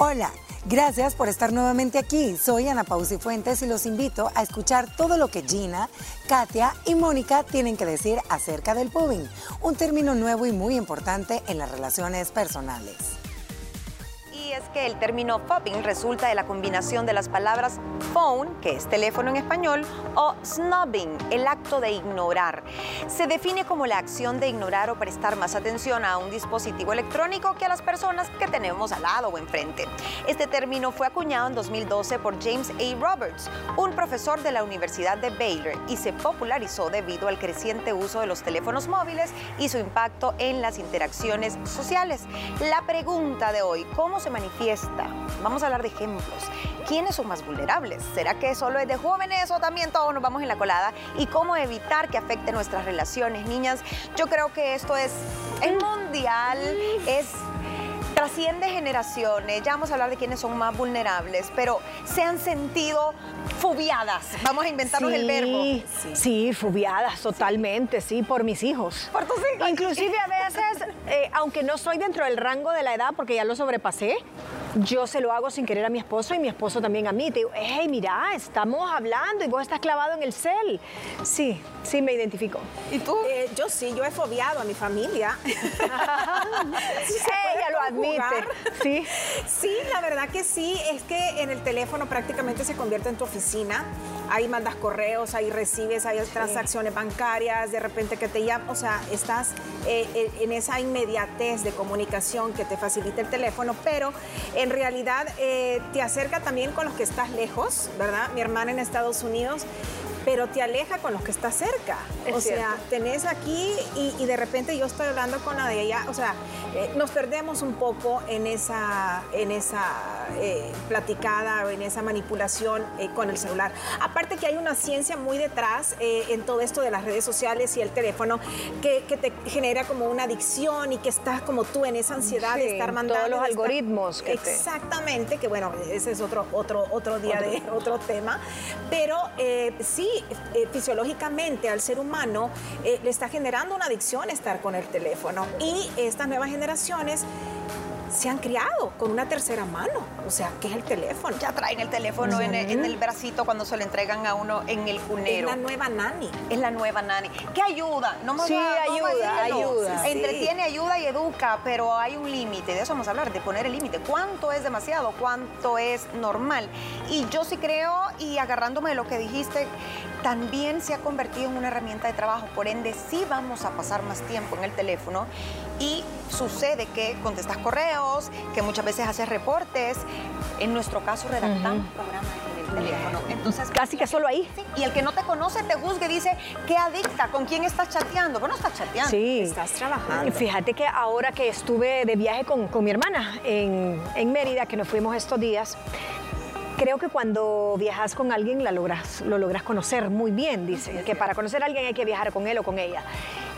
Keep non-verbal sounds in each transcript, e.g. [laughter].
Hola, gracias por estar nuevamente aquí. Soy Ana Pausi Fuentes y los invito a escuchar todo lo que Gina, Katia y Mónica tienen que decir acerca del pubbing, un término nuevo y muy importante en las relaciones personales es que el término popping resulta de la combinación de las palabras phone, que es teléfono en español, o snubbing, el acto de ignorar. Se define como la acción de ignorar o prestar más atención a un dispositivo electrónico que a las personas que tenemos al lado o enfrente. Este término fue acuñado en 2012 por James A. Roberts, un profesor de la Universidad de Baylor, y se popularizó debido al creciente uso de los teléfonos móviles y su impacto en las interacciones sociales. La pregunta de hoy, ¿cómo se manifiesta? Vamos a hablar de ejemplos. ¿Quiénes son más vulnerables? ¿Será que solo es de jóvenes o también todos nos vamos en la colada? ¿Y cómo evitar que afecte nuestras relaciones, niñas? Yo creo que esto es, es mundial, es trasciende generaciones, ya vamos a hablar de quiénes son más vulnerables, pero se han sentido fubiadas, vamos a inventarnos el verbo. Sí, sí, fubiadas totalmente, sí, por mis hijos. Por tus hijos. Inclusive a veces, eh, aunque no soy dentro del rango de la edad, porque ya lo sobrepasé, yo se lo hago sin querer a mi esposo y mi esposo también a mí. Te digo, hey, mira, estamos hablando y vos estás clavado en el cel. Sí, sí me identifico. ¿Y tú? Eh, yo sí, yo he fobiado a mi familia. [laughs] Ella lo admite. Sí. Sí, la verdad que sí. Es que en el teléfono prácticamente se convierte en tu oficina. Ahí mandas correos, ahí recibes, hay transacciones bancarias, de repente que te llaman. O sea, estás eh, en esa inmediatez de comunicación que te facilita el teléfono, pero en realidad eh, te acerca también con los que estás lejos, ¿verdad? Mi hermana en Estados Unidos pero te aleja con los que está cerca. o sea, tenés aquí y, de repente yo estoy hablando con la de ella, o sea, eh, nos perdemos un poco en esa, en esa eh, platicada o en esa manipulación eh, con el celular. Aparte que hay una ciencia muy detrás en todo esto de las redes sociales y el teléfono que, te genera como una adicción y que estás como tú en esa ansiedad de estar mandando. Todos los algoritmos. Exactamente, que bueno, ese es otro, otro, otro día de otro tema. Pero sí, eh, fisiológicamente al ser humano eh, le está generando una adicción estar con el teléfono. Y estas nuevas generaciones se han criado con una tercera mano, o sea, que es el teléfono. Ya traen el teléfono en, el, bracito cuando se lo entregan a uno en el cunero. Es la nueva nani. Es la nueva nani. ¿Qué ayuda? No sí, ayuda, ayuda. Entretiene, ayuda y educa, pero hay un límite. De eso vamos a hablar, de poner el límite. ¿Cuánto es demasiado? ¿Cuánto es normal? Y yo sí creo, y agarrándome de lo que dijiste, también se ha convertido en una herramienta de trabajo. Por ende, sí vamos a pasar más tiempo en el teléfono y sucede que contestas correos, que muchas veces haces reportes, en nuestro caso redactamos programas en el teléfono. Entonces, casi que solo ahí. y el que no te conoce te juzgue y dice, ¿qué adicta? ¿Con quién estás chateando? Bueno, estás chateando. Sí. Estás trabajando. Fíjate que ahora que estuve de viaje con, mi hermana en, en Mérida, que nos fuimos estos días, Creo que cuando viajas con alguien la logras, lo logras conocer muy bien, dice, que para conocer a alguien hay que viajar con él o con ella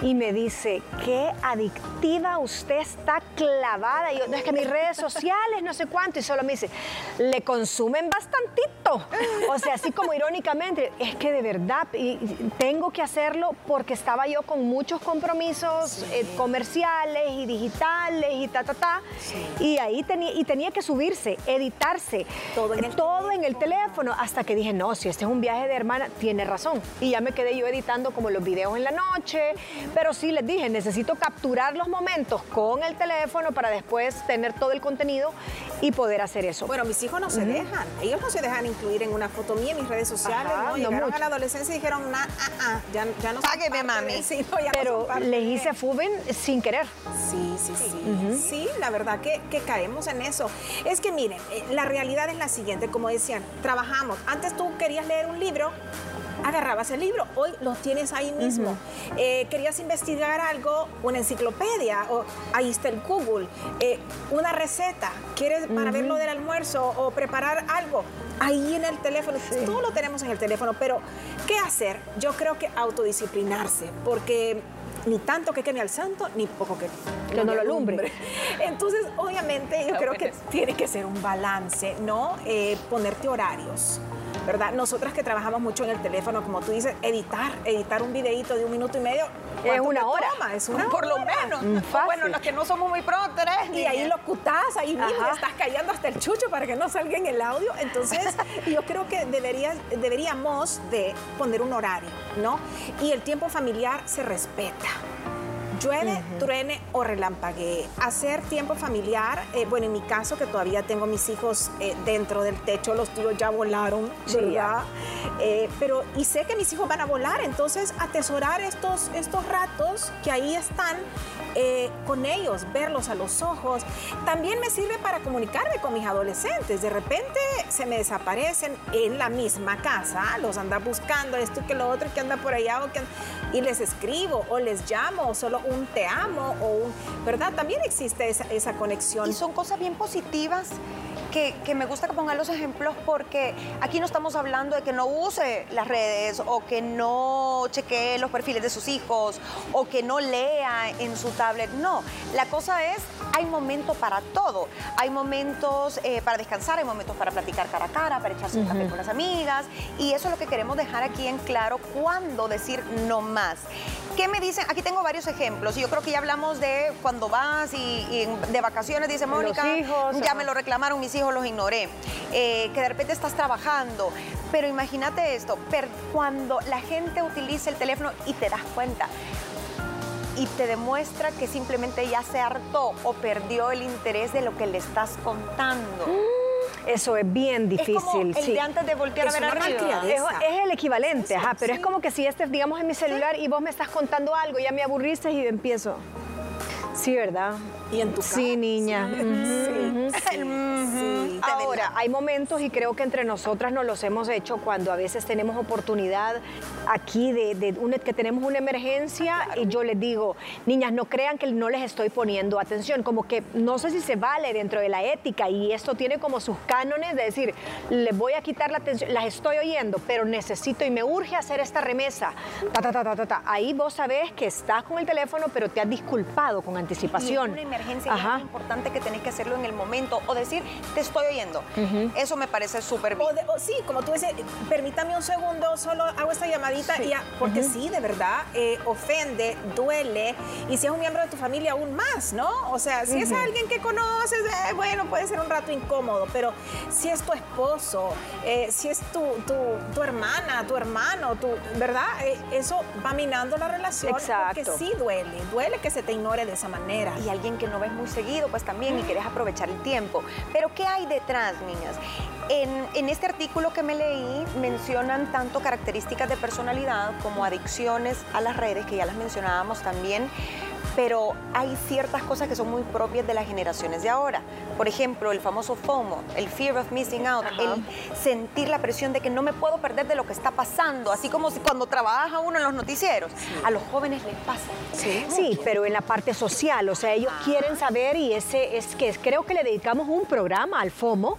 y me dice, qué adictiva usted está clavada. Y yo, no es que mis redes sociales, no sé cuánto, y solo me dice, le consumen bastantito. O sea, así como irónicamente, es que de verdad y tengo que hacerlo porque estaba yo con muchos compromisos eh, comerciales y digitales y ta, ta, ta. Y ahí tenía, y tenía que subirse, editarse, todo en, el, todo en el teléfono, hasta que dije, no, si este es un viaje de hermana, tiene razón. Y ya me quedé yo editando como los videos en la noche, pero sí les dije, necesito capturar los momentos con el teléfono para después tener todo el contenido y poder hacer eso. Bueno, mis hijos no se dejan. Ellos no se dejan incluir en una foto mía en mis redes sociales. no, llegaron a la adolescencia y dijeron, nah, ah, ah, ya, ya no Págueme, mami. [laughs] Sí, Pero les hice fuben sin querer. Sí, sí, sí. Sí, la verdad que, que, caemos en eso. Es que miren, eh, la realidad es la siguiente, como decían, trabajamos. Antes tú querías leer un libro, agarrabas el libro, hoy lo tienes ahí mismo. Eh, querías investigar algo, una enciclopedia, o ahí está el Google, eh, una receta, quieres para ver lo del almuerzo o preparar algo, ahí en el teléfono, todo lo tenemos en el teléfono, pero ¿qué hacer? Yo creo que autodisciplinarse, porque ni tanto que queme al santo, ni poco que, que no lo alumbre. [laughs] Entonces, obviamente, yo creo que tiene que ser un balance, ¿no? Eh, ponerte horarios ¿verdad? Nosotras que trabajamos mucho en el teléfono, como tú dices, editar, editar un videito de un minuto y medio. Es una hora. Es una Por lo menos. Mm, fácil. Bueno, los que no somos muy pro, tres. Y ahí lo cutás, ahí mismo estás callando hasta el chucho para que no salga en el audio. Entonces, [laughs] yo creo que deberías, deberíamos de poner un horario, ¿no? Y el tiempo familiar se respeta. Llueve, truene o relampaguee. Hacer tiempo familiar, eh, bueno, en mi caso, que todavía tengo mis hijos eh, dentro del techo, los tuyos ya volaron, Sí, ¿verdad? Eh, pero, y sé que mis hijos van a volar, entonces atesorar estos, estos ratos que ahí están eh, con ellos, verlos a los ojos. También me sirve para comunicarme con mis adolescentes. De repente se me desaparecen en la misma casa, los anda buscando, esto que lo otro, que anda por allá, y les escribo, o les llamo, solo un te amo, o un, ¿verdad? También existe esa, esa conexión. Y son cosas bien positivas que, que me gusta que pongan los ejemplos porque aquí no estamos hablando de que no use las redes o que no chequee los perfiles de sus hijos o que no lea en su tablet. No, la cosa es, hay momento para todo. Hay momentos eh, para descansar, hay momentos para platicar cara a cara, para echarse un café con las amigas y eso es lo que queremos dejar aquí en claro, cuándo decir no más. ¿Qué me dicen? Aquí tengo varios ejemplos y yo creo que ya hablamos de cuando vas y, y de vacaciones, dice Mónica, hijos, ya me lo reclamaron mis hijos, los ignoré. Eh, que de repente estás trabajando, pero imagínate esto, per- cuando la gente utiliza el teléfono y te das cuenta y te demuestra que simplemente ya se hartó o perdió el interés de lo que le estás contando. [gasps] Eso es bien es como difícil. el sí. de antes de voltear Es a ver arriba. Es, es el equivalente, ajá, pero es como que si este, digamos, en mi celular y vos me estás contando algo, ya me aburriste y empiezo. Sí, ¿verdad? Y en tu Sí, cara. niña. Sí, sí, sí. Ahora, hay momentos y creo que entre nosotras nos los hemos hecho cuando a veces tenemos oportunidad aquí de, de una- que tenemos una emergencia y yo les digo, niñas, no crean que no les estoy poniendo atención, como que no sé si se vale dentro de la ética y esto tiene como sus cánones de decir, les voy a quitar la atención, las estoy oyendo, pero necesito y me urge hacer esta remesa. Ta, ta, ta, ta, ta, ta. Ahí vos sabés que estás con el teléfono, pero te has disculpado con anticipación. Emergencia Ajá. es importante que tenés que hacerlo en el momento o decir, te estoy oyendo. Eso me parece súper bien. O de- o sí, como tú dices, permítame un segundo, solo hago esta llamadita, y ya, porque sí, de verdad, eh, ofende, duele, y si es un miembro de tu familia, aún más, ¿no? O sea, si es alguien que conoces, eh, bueno, puede ser un rato incómodo, pero si es tu esposo, eh, si es tu, tu, tu hermana, tu hermano, tu, ¿verdad? Eh, eso va minando la relación, Exacto. porque sí duele, duele que se te ignore de esa manera. y alguien que no ves muy seguido, pues también, y quieres aprovechar el tiempo. Pero ¿qué hay detrás, niñas? En, en este artículo que me leí mencionan tanto características de personalidad como adicciones a las redes, que ya las mencionábamos también, pero hay ciertas cosas que son muy propias de las generaciones de ahora. Por ejemplo, el famoso FOMO, el fear of missing out, el sentir la presión de que no me puedo perder de lo que está pasando, así como si cuando trabaja uno en los noticieros. A los jóvenes les pasa. Sí, pero en la parte social, o sea, ellos quieren saber y ese es que creo que le dedicamos un programa al FOMO.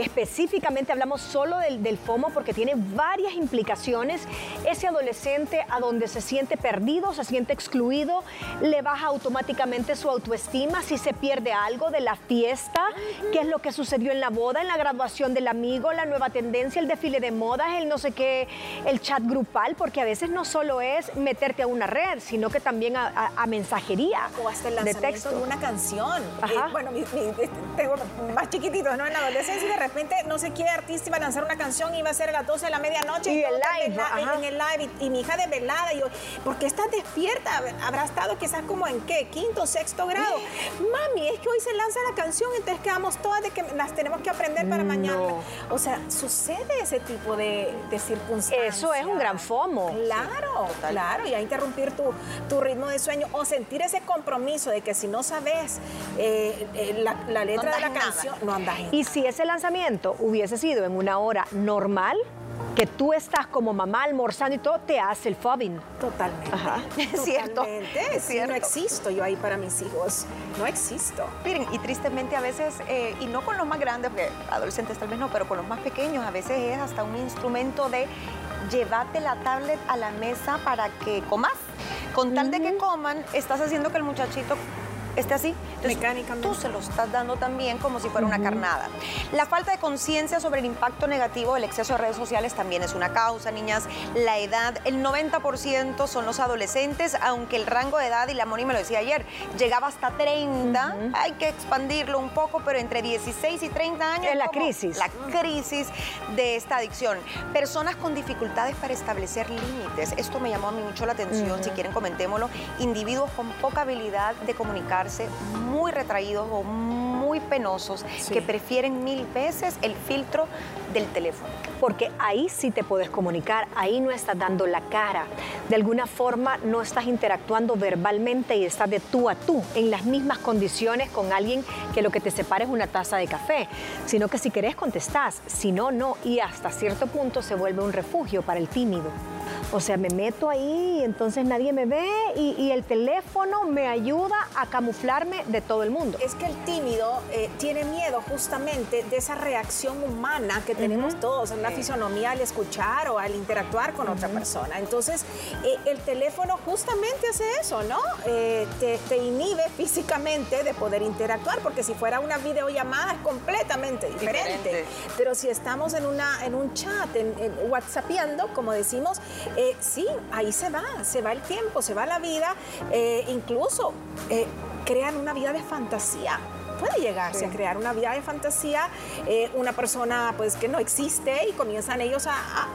Específicamente hablamos solo del, del FOMO porque tiene varias implicaciones. Ese adolescente a donde se siente perdido, se siente excluido, le baja automáticamente su autoestima si se pierde algo de la fiesta, qué es lo que sucedió en la boda, en la graduación del amigo, la nueva tendencia, el desfile de modas, el no sé qué, el chat grupal, porque a veces no solo es meterte a una red, sino que también a, a- a mensajería o hasta el de lanzamiento texto. de una canción. Ajá. Eh, bueno, mi- mi- este, tengo más chiquititos, ¿no? En la adolescencia y de repente no sé qué artista iba a lanzar una canción y iba a ser a las 12 de la medianoche. Y el todo live, ajá. En el live y, y mi hija desvelada. Y yo, ¿por qué estás despierta? Habrá estado quizás como en qué, quinto, sexto grado. Mami, es que hoy se lanza la canción, entonces quedamos todas de que las tenemos que aprender para mañana. O sea, sucede ese tipo de, de circunstancias. Eso es un gran FOMO. Claro, claro, y a interrumpir tu, tu ritmo de sueño o sentir ese compromiso de que si no sabes eh, eh, la, la letra No de la nada. canción, no andas en Y si ese lanzamiento hubiese sido en una hora normal, que tú estás como mamá almorzando y todo, te hace el fobbing. Totalmente. Ajá. [laughs] Es cierto, Totalmente. es cierto. no existo yo ahí para mis hijos. No existo. Miren, y tristemente a veces, eh, y no con los más grandes, porque adolescentes tal vez no, pero con los más pequeños, a veces es hasta un instrumento de llevarte la tablet a la mesa para que comas. Con tal de que coman, estás haciendo que el muchachito esté así. Mecánicamente. Tú se lo estás dando también como si fuera una carnada. La falta de conciencia sobre el impacto negativo del exceso de redes sociales también es una causa, niñas. La edad, el 90% son los adolescentes, aunque el rango de edad, y la Moni me lo decía ayer, llegaba hasta 30. Hay que expandirlo un poco, pero entre 16 y 30 años. Es la crisis. La crisis de esta adicción. Personas con dificultades para establecer límites. Esto me llamó a mí mucho la atención. Si quieren, comentémoslo. Individuos con poca habilidad de comunicarse, muy retraídos o muy penosos, que prefieren mil veces el filtro del teléfono. Porque ahí sí te puedes comunicar, ahí no estás dando la cara. De alguna forma no estás interactuando verbalmente y estás de tú a tú, en las mismas condiciones con alguien que lo que te separa es una taza de café, sino que si querés contestás, si no, no, y hasta cierto punto se vuelve un refugio para el tímido. O sea, me meto ahí y entonces nadie me ve y, y el teléfono me ayuda a camuflarme de todo el mundo. Es que el tímido eh, tiene miedo justamente de esa reacción humana que tenemos todos en la fisonomía al escuchar o al interactuar con otra persona. Entonces, eh, el teléfono justamente hace eso, ¿no? Eh, te, te inhibe físicamente de poder interactuar, porque si fuera una videollamada es completamente diferente. Diferente. Pero si estamos en, una, en un chat, en, en whatsappeando, como decimos, eh, sí, ahí se va, se va el tiempo, se va la vida, eh, incluso eh, crean una vida de fantasía. Puede llegarse a crear una vida de fantasía, eh, una persona pues que no existe y comienzan ellos a, a-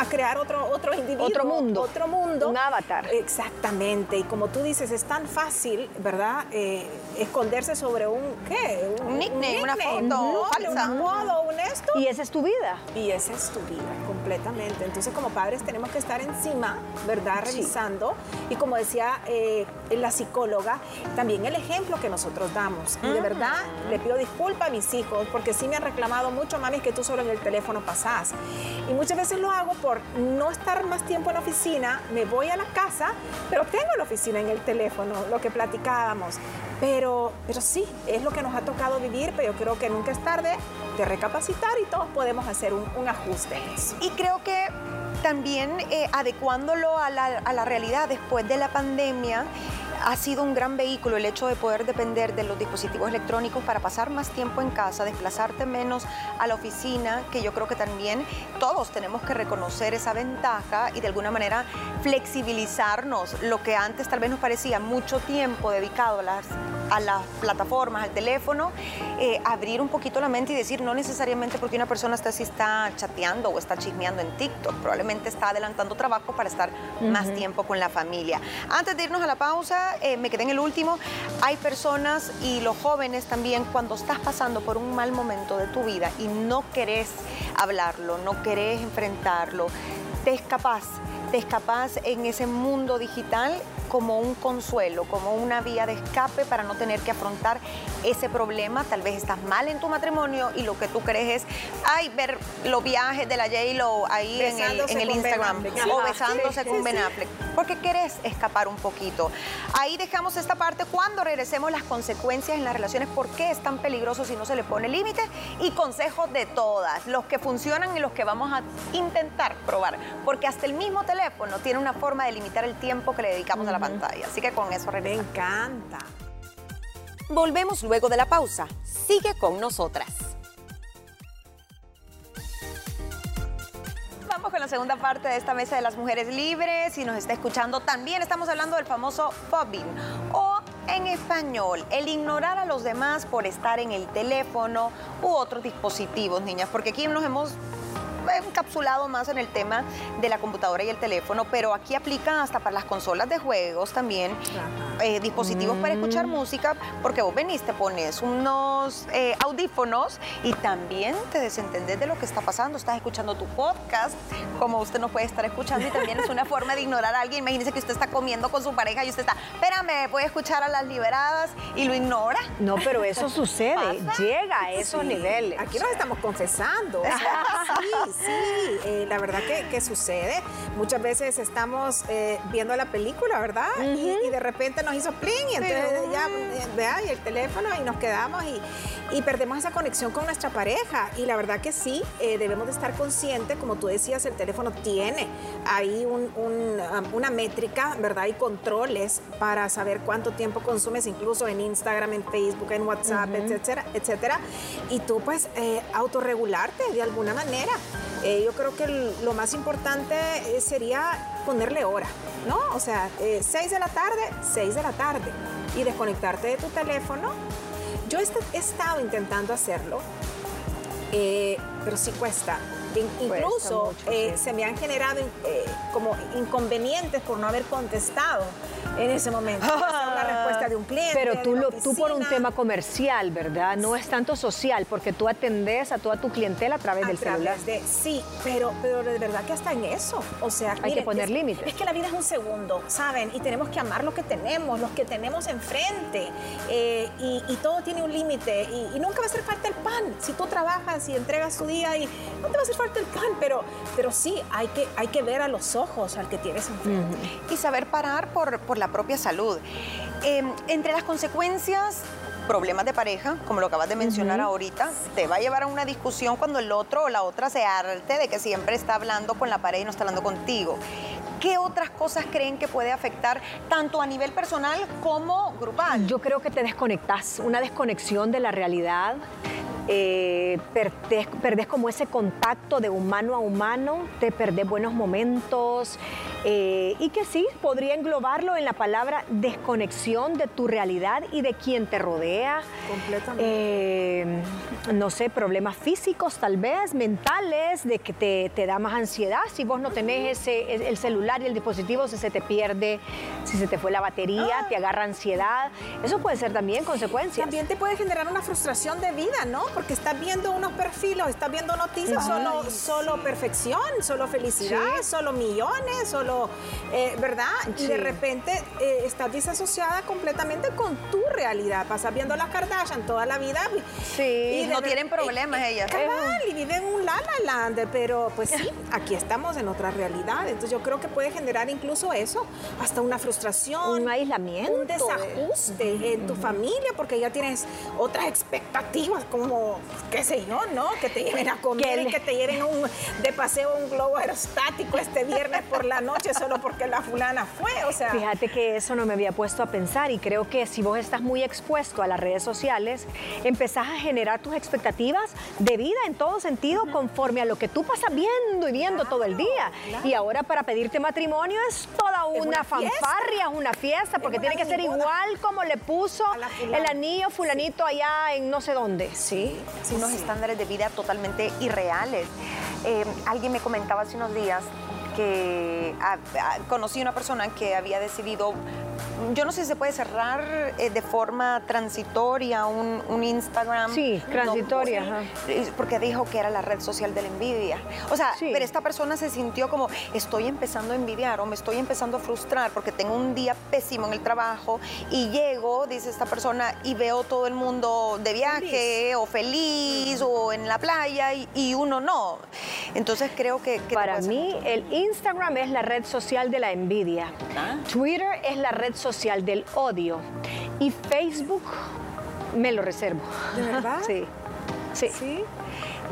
a crear otro, otro individuo. Otro mundo. Otro mundo. Un avatar. Exactamente. Y como tú dices, es tan fácil, ¿verdad? Eh, esconderse sobre un, ¿qué? Un nickname, una foto un nombre, falsa. un modo, un esto. Y esa es tu vida. Y esa es tu vida, completamente. Entonces, como padres tenemos que estar encima, ¿verdad? Revisando. Y como decía eh, la psicóloga, también el ejemplo que nosotros damos. Y de verdad, le pido disculpas a mis hijos, porque sí me han reclamado mucho, mami, que tú solo en el teléfono pasás. Y muchas veces lo hago por no estar más tiempo en la oficina, me voy a la casa, pero tengo la oficina en el teléfono, lo que platicábamos. Pero, pero sí, es lo que nos ha tocado vivir, pero yo creo que nunca es tarde de recapacitar y todos podemos hacer un, un ajuste en eso. Y creo que también eh, adecuándolo a la, a la realidad después de la pandemia, ha sido un gran vehículo el hecho de poder depender de los dispositivos electrónicos para pasar más tiempo en casa, desplazarte menos a la oficina, que yo creo que también todos tenemos que reconocer esa ventaja y de alguna manera flexibilizarnos. Lo que antes tal vez nos parecía mucho tiempo dedicado a las, a las plataformas, al teléfono, eh, abrir un poquito la mente y decir, no necesariamente porque una persona está así está chateando o está chismeando en TikTok, probablemente está adelantando trabajo para estar más tiempo con la familia. Antes de irnos a la pausa, eh, me quedé en el último, hay personas y los jóvenes también, cuando estás pasando por un mal momento de tu vida y no querés hablarlo, no querés enfrentarlo, te escapás, te escapás en ese mundo digital como un consuelo, como una vía de escape para no tener que afrontar ese problema. Tal vez estás mal en tu matrimonio y lo que tú crees es, ay, ver los viajes de la J-Lo ahí en el, en Instagram o Ajá, besándose sí, con sí, Ben. Affleck, porque querés escapar un poquito. Ahí dejamos esta parte cuando regresemos las consecuencias en las relaciones, por qué es tan peligroso si no se le pone límite y consejos de todas, los que funcionan y los que vamos a intentar probar, porque hasta el mismo teléfono tiene una forma de limitar el tiempo que le dedicamos a la pantalla. Así que con eso Me regresamos. encanta. Volvemos luego de la pausa. Sigue con nosotras. Vamos con la segunda parte de esta mesa de las mujeres libres. Si nos está escuchando, también estamos hablando del famoso fobbing o en español, el ignorar a los demás por estar en el teléfono u otros dispositivos, niñas, porque aquí nos hemos encapsulado más en el tema de la computadora y el teléfono, pero aquí aplica hasta para las consolas de juegos también, eh, dispositivos para escuchar música, porque vos venís, te pones unos eh, audífonos y también te desentendés de lo que está pasando, estás escuchando tu podcast, como usted no puede estar escuchando y también es una [laughs] forma de ignorar a alguien. Imagínese que usted está comiendo con su pareja y usted está, espérame, voy a escuchar a las liberadas y lo ignora. No, pero eso [laughs] sucede, ¿Pasa? llega a esos Sí, niveles. Aquí nos estamos confesando. o [laughs] sea, sí, sí, eh, la verdad que, sucede. Muchas veces estamos eh, viendo la película, ¿verdad? y, de repente nos hizo pling y entonces ya, eh, vea, y el teléfono y nos quedamos y, perdemos esa conexión con nuestra pareja. Y la verdad que sí, debemos de estar conscientes, como tú decías, el teléfono tiene ahí un, um, una métrica, ¿verdad? Y controles para saber cuánto tiempo consumes, incluso en Instagram, en Facebook, en WhatsApp, etcétera, etcétera. Y tú pues autorregularte de alguna manera. Eh, yo creo que lo más importante eh, sería ponerle hora, ¿no? O sea, 6 eh, de la tarde, 6 de la tarde. Y desconectarte de tu teléfono. Yo he estado intentando hacerlo, pero sí cuesta. Incluso se me han generado como inconvenientes por no haber contestado en ese momento. la respuesta de un cliente. Pero tú, lo, tú por un tema comercial, ¿verdad? No es tanto social, porque tú atendes a toda tu clientela a través del celular. sí, pero, pero de verdad que hasta en eso. O sea, hay que poner límites. Es que la vida es un segundo, ¿saben? Y tenemos que amar lo que tenemos, los que tenemos enfrente. Eh, y, todo tiene un límite. Y, nunca va a hacer falta el pan. Si tú trabajas y entregas tu día, y no te va a hacer falta el pan, pero, pero sí hay que, hay que ver a los ojos al que tienes enfrente. Y saber parar por, por la propia salud. Em, entre las consecuencias problemas de pareja, como lo acabas de mencionar ahorita, te va a llevar a una discusión cuando el otro o la otra se arte de que siempre está hablando con la pareja y no está hablando contigo. ¿Qué otras cosas creen que puede afectar tanto a nivel personal como grupal? Yo creo que te desconectas, una desconexión de la realidad eh, perdés, como ese contacto de humano a humano, te perdés buenos momentos eh, y que sí, podría englobarlo en la palabra desconexión de tu realidad y de quien te rodea. Completamente. Eh, no sé, problemas físicos tal vez, mentales, de que te, da más ansiedad si vos no tenés ese, el celular y el dispositivo, si se te pierde, si se te fue la batería, te agarra ansiedad. Eso puede ser también consecuencias. También te puede generar una frustración de vida, ¿no? Porque estás viendo unos perfiles, estás viendo noticias, solo, solo perfección, solo felicidad, solo millones, solo, eh, ¿verdad? Y de repente eh, estás disasociada completamente con tu realidad. Pasas viendo las Kardashian toda la vida. Sí, y no tienen problemas ellas. y viven un la land, pero pues sí, [laughs] aquí estamos en otra realidad. Entonces yo creo que puede generar incluso eso, hasta una frustración. Un aislamiento. Un desajuste en tu familia, porque ya tienes otras expectativas como qué sé yo, ¿no? Que te lleven a comer y que te lleven de paseo un globo aerostático este viernes por la noche solo porque la fulana fue, o sea... Fíjate que eso no me había puesto a pensar y creo que si vos estás muy expuesto a las redes sociales, empezás a generar tus expectativas de vida en todo sentido conforme a lo que tú pasas viendo y viendo todo el día. Y ahora para pedirte matrimonio es toda una, fanfarria, una fiesta, porque tiene que ser igual como le puso el anillo fulanito allá en no sé dónde. Sí, unos estándares de vida totalmente irreales. Eh, alguien me comentaba hace unos días que conocí una persona que había decidido yo no sé si se puede cerrar eh, de forma transitoria un, Instagram. Sí, transitoria. porque dijo que era la red social de la envidia. O sea, pero esta persona se sintió como, estoy empezando a envidiar o me estoy empezando a frustrar porque tengo un día pésimo en el trabajo y llego, dice esta persona, y veo todo el mundo de viaje o feliz o en la playa y, uno no. Entonces creo que... Para mí, el Instagram es la red social de la envidia. Ah. Twitter es la red social del odio. Y Facebook me lo reservo. ¿De verdad? [laughs] Sí. Sí.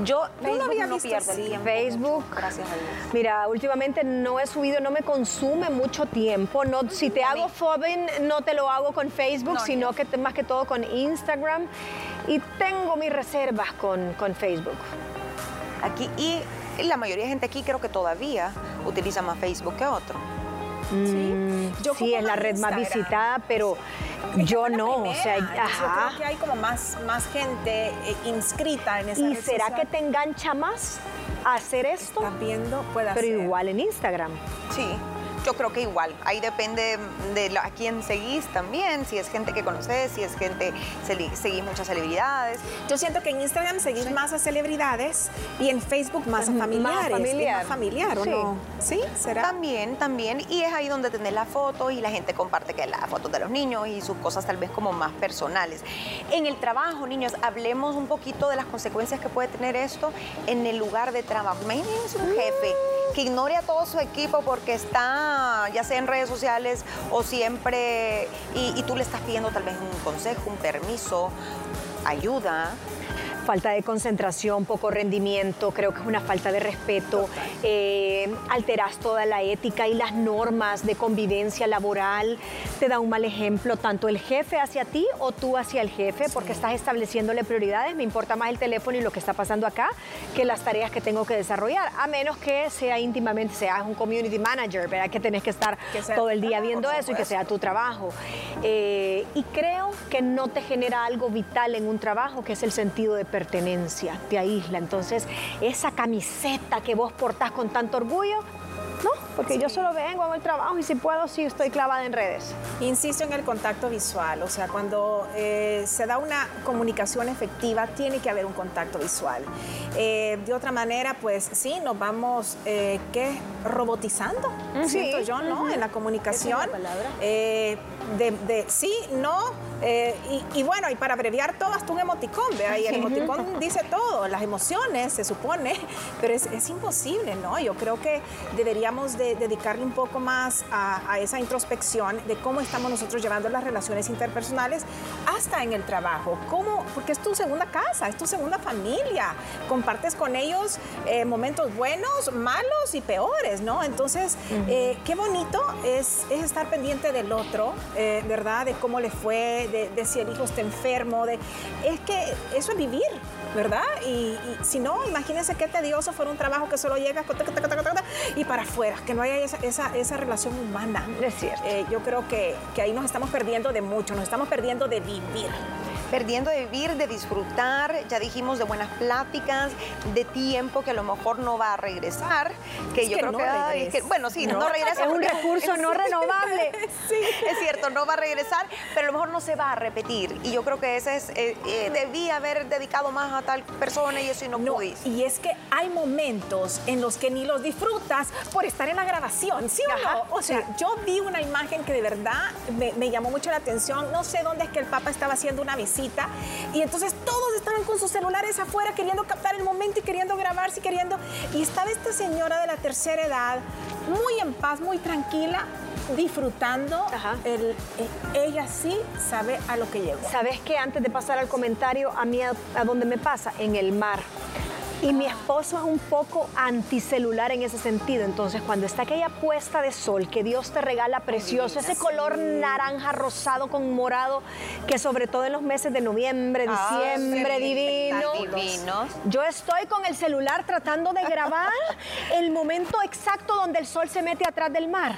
Yo Facebook no, había no. Facebook. Gracias a Dios. Mira, últimamente no he subido, no me consume mucho tiempo. No, si te hago fobbing, no te lo hago con Facebook, sino que más que todo con Instagram. Y tengo mis reservas con, con Facebook. Aquí, y la mayoría de gente aquí creo que todavía utiliza más Facebook que otro. Sí, yo sí es la red más visitada, pero yo no, o sea, ajá. Yo creo que hay como más, más gente eh, inscrita en esa ¿Y será que te engancha más a hacer esto? Estás viendo, puede Pero igual en Instagram. Sí. Yo creo que igual, ahí depende de a quién seguís también, si es gente que conoces, si es gente, seguís muchas celebridades. Yo siento que en Instagram seguís más a celebridades y en Facebook más a familiares. Más familiar. familiar, ¿o sí. no? Sí, será. También, también, y es ahí donde tenés la foto y la gente comparte que las fotos de los niños y sus cosas tal vez como más personales. En el trabajo, niños, hablemos un poquito de las consecuencias que puede tener esto en el lugar de trabajo. Imagínense un jefe que ignore a todo su equipo porque está ya sea en redes sociales o siempre y, y tú le estás pidiendo tal vez un consejo, un permiso, ayuda falta de concentración, poco rendimiento, creo que es una falta de respeto, eh, alteras toda la ética y las normas de convivencia laboral, te da un mal ejemplo tanto el jefe hacia ti o tú hacia el jefe, porque estás estableciéndole prioridades, me importa más el teléfono y lo que está pasando acá que las tareas que tengo que desarrollar, a menos que sea íntimamente, seas un community manager, ¿verdad? Que tenés que estar todo el día viendo eso y que sea tu trabajo. Eh, y creo que no te genera algo vital en un trabajo, que es el sentido de pertenencia, te aísla. Entonces, esa camiseta que vos portás con tanto orgullo, no, porque yo solo vengo, hago el trabajo y si puedo, sí estoy clavada en redes. Insisto en el contacto visual, o sea, cuando eh, se da una comunicación efectiva, tiene que haber un contacto visual. Eh, de otra manera, pues sí, nos vamos, eh, ¿qué? Robotizando, siento yo, ¿no? En la comunicación. Es palabra. de, sí, no, y, bueno, y para abreviar todo, hasta un emoticón, ¿vea? Y el emoticón [laughs] dice todo, las emociones, se supone, pero es, es imposible, ¿no? Yo creo que debería de dedicarle un poco más a, esa introspección de cómo estamos nosotros llevando las relaciones interpersonales hasta en el trabajo. ¿Cómo? Porque es tu segunda casa, es tu segunda familia. Compartes con ellos eh, momentos buenos, malos y peores, ¿no? Entonces, eh, qué bonito es, es, estar pendiente del otro, eh, ¿verdad? De cómo le fue, de, de si el hijo está enfermo, de... Es que eso es vivir, ¿verdad? Y, si no, imagínense qué tedioso fuera un trabajo que solo llega y para afuera, que no haya esa, relación humana. Es cierto. Eh, yo creo que, que ahí nos estamos perdiendo de mucho, nos estamos perdiendo de vivir perdiendo de vivir, de disfrutar, ya dijimos de buenas pláticas, de tiempo que a lo mejor no va a regresar, que yo creo que, bueno, sí, no, regresa. Es un recurso no renovable. [laughs] sí. Es cierto, no va a regresar, pero a lo mejor no se va a repetir. Y yo creo que ese es, eh, eh, debí haber dedicado más a tal persona y eso y no, no Y es que hay momentos en los que ni los disfrutas por estar en la grabación, ¿sí o no? O sea, yo vi una imagen que de verdad me, me llamó mucho la atención. No sé dónde es que el Papa estaba haciendo una visita y entonces todos estaban con sus celulares afuera queriendo captar el momento y queriendo grabarse y queriendo... Y estaba esta señora de la tercera edad muy en paz, muy tranquila, disfrutando. El, eh, ella sí sabe a lo que llegó. ¿Sabes qué? Antes de pasar al comentario, a mí a, a dónde me pasa, en el mar. Y mi esposo es un poco anticelular en ese sentido. Entonces, cuando está aquella puesta de sol que Dios te regala precioso, ese color naranja rosado con morado, que sobre todo en los meses de noviembre, ah, diciembre, divino. Divinos. Yo estoy con el celular tratando de grabar [laughs] el momento exacto donde el sol se mete atrás del mar.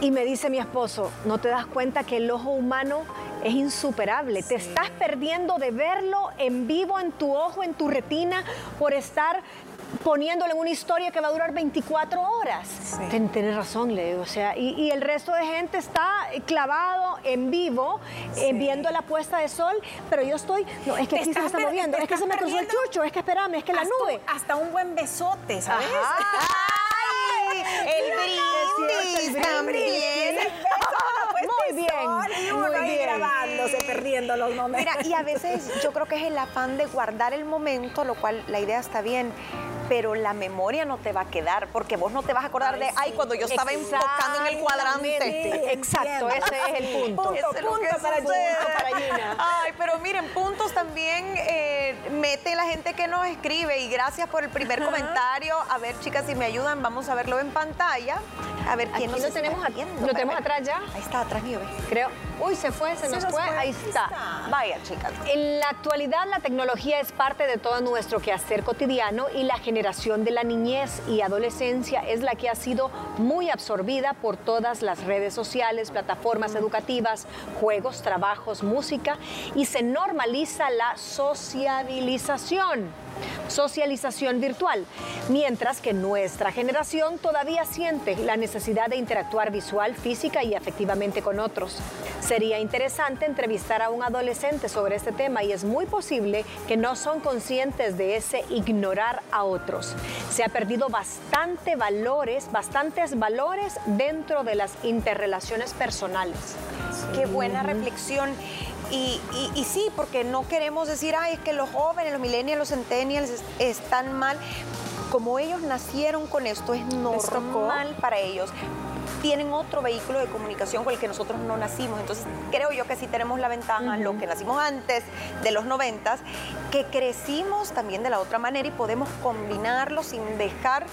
Y me dice mi esposo, ¿no te das cuenta que el ojo humano es insuperable. Te estás perdiendo de verlo en vivo, en tu ojo, en tu retina, por estar poniéndole en una historia que va a durar 24 horas. Tienes razón, Leo. O sea, y, el resto de gente está clavado en vivo, eh, viendo la puesta de sol, pero yo estoy. No, es que aquí se me está moviendo, es que se me cruzó el chucho, es que espérame, es que la nube. Hasta un buen besote, ¿sabes? [laughs] ¡Ay! el brindis también. Muy bien. muy bien. Perdiendo los momentos. Mira, y a veces yo creo que es el afán de guardar el momento, lo cual la idea está bien pero la memoria no te va a quedar porque vos no te vas a acordar de, ay, cuando yo estaba enfocando en el cuadrante. Exacto, ese es el punto. punto, punto para Gina. Ay, pero miren, puntos también eh, mete la gente que nos escribe y gracias por el primer comentario. A ver, chicas, si me ayudan, vamos a verlo en pantalla. A ver quién Aquí nos lo tenemos ¿Lo tenemos atrás ya? Ahí está, atrás mío, Creo. Uy, se fue, se, nos, fue. Ahí está. Vaya, chicas. En la actualidad, la tecnología es parte de todo nuestro quehacer cotidiano y la generación de la niñez y adolescencia es la que ha sido muy absorbida por todas las redes sociales, plataformas educativas, juegos, trabajos, música y se normaliza la sociabilización. Socialización virtual, mientras que nuestra generación todavía siente la necesidad de interactuar visual, física y afectivamente con otros. Sería interesante entrevistar a un adolescente sobre este tema y es muy posible que no son conscientes de ese ignorar a otros. Se ha perdido bastante valores, bastantes valores dentro de las interrelaciones personales. Qué buena reflexión. Y, sí, porque no queremos decir, ay, es que los jóvenes, los millennials, los centennials están mal. Como ellos nacieron con esto, es normal para ellos tienen otro vehículo de comunicación con el que nosotros no nacimos. Entonces, creo yo que sí tenemos la ventaja, los que nacimos antes de los noventas, que crecimos también de la otra manera y podemos combinarlo sin dejar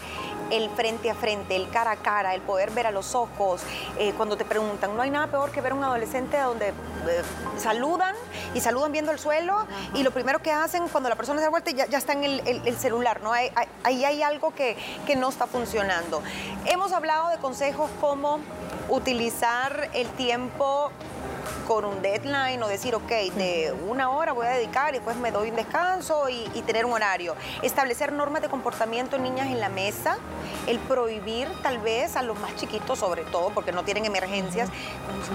el frente a frente, el cara a cara, el poder ver a los ojos. Eh, cuando te preguntan, no hay nada peor que ver a un adolescente donde eh, saludan y saludan viendo el suelo y lo primero que hacen cuando la persona se da vuelta ya, ya está en el, celular, ¿no? Ahí hay, hay, algo que, que no está funcionando. Hemos hablado de consejos como utilizar el tiempo con un deadline o decir, ok, de una hora voy a dedicar y después me doy un descanso y, tener un horario. Establecer normas de comportamiento en niñas en la mesa, el prohibir tal vez a los más chiquitos, sobre todo porque no tienen emergencias,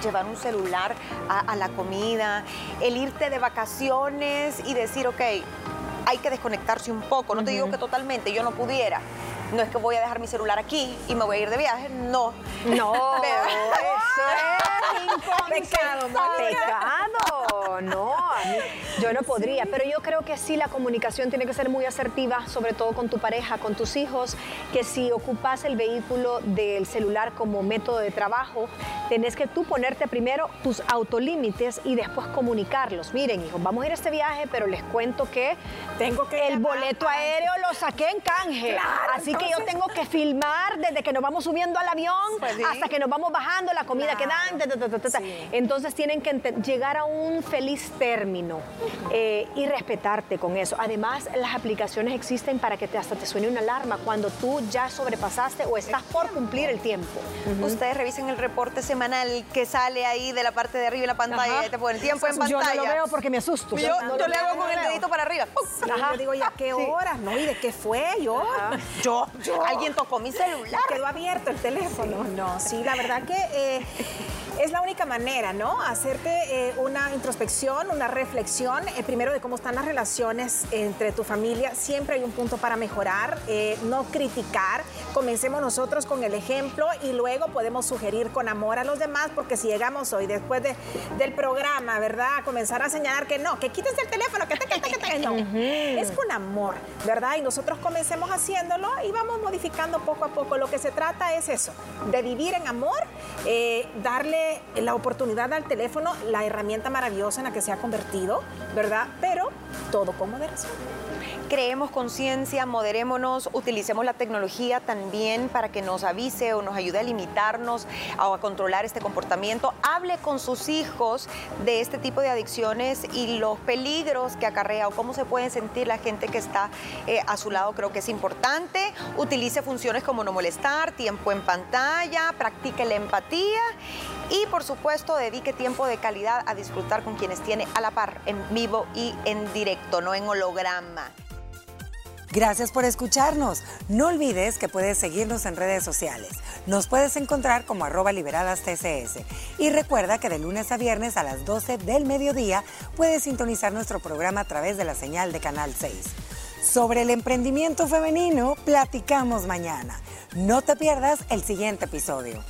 llevar un celular a, a la comida, el irte de vacaciones y decir, ok, hay que desconectarse un poco. No te digo que totalmente, yo no pudiera. No es que voy a dejar mi celular aquí y me voy a ir de viaje, no. No, [laughs] eso es [laughs] pecado, pecado. No, [laughs] yo no podría, pero yo creo que sí la comunicación tiene que ser muy asertiva, sobre todo con tu pareja, con tus hijos, que si ocupas el vehículo del celular como método de trabajo, tenés que tú ponerte primero tus autolímites y después comunicarlos. Miren, hijos, vamos a ir a este viaje, pero les cuento que tengo que el boleto aéreo lo saqué en canje. Así que yo tengo que filmar desde que nos vamos subiendo al avión pues hasta que nos vamos bajando la comida que dan. Entonces tienen que llegar a un feliz término eh, y respetarte con eso. Además, las aplicaciones existen para que te, hasta te suene una alarma cuando tú ya sobrepasaste o estás por cumplir el tiempo. Ustedes revisen el reporte semanal que sale ahí de la parte de arriba de la pantalla y te pone el tiempo en pantalla. Yo no lo veo porque me asusto. Yo, le hago con el dedito para arriba. Yo digo, ¿ya qué horas? ¿No? ¿Y de qué fue? Yo. Yo. Alguien tocó mi celular. Quedó abierto el teléfono. No, sí, la verdad que eh, es la única manera, ¿no? Hacerte eh, una introspección, una reflexión, eh, primero de cómo están las relaciones entre tu familia. Siempre hay un punto para mejorar, no criticar. Comencemos nosotros con el ejemplo y luego podemos sugerir con amor a los demás, porque si llegamos hoy, después del programa, ¿verdad? A comenzar a señalar que no, que quites el teléfono, que te, que te, que te. No, [laughs] es con amor, ¿verdad? Y nosotros comencemos haciéndolo y vamos modificando poco a poco. Lo que se trata es eso, de vivir en amor, eh, la oportunidad al teléfono, la herramienta maravillosa en la que se ha convertido, ¿verdad? Pero todo con moderación creemos conciencia, moderémonos, utilicemos la tecnología también para que nos avise o nos ayude a limitarnos o a controlar este comportamiento. Hable con sus hijos de este tipo de adicciones y los peligros que acarrea o cómo se puede sentir la gente que está eh, a su lado. Creo que es importante. Utilice funciones como no molestar, tiempo en pantalla, practique la empatía y por supuesto dedique tiempo de calidad a disfrutar con quienes tiene a la par en vivo y en directo, no en holograma. Gracias por escucharnos. No olvides que puedes seguirnos en redes sociales. Nos puedes encontrar como arroba liberadas TCS. Y recuerda que de lunes a viernes a las 12 del mediodía puedes sintonizar nuestro programa a través de la señal de Canal 6. Sobre el emprendimiento femenino, platicamos mañana. No te pierdas el siguiente episodio.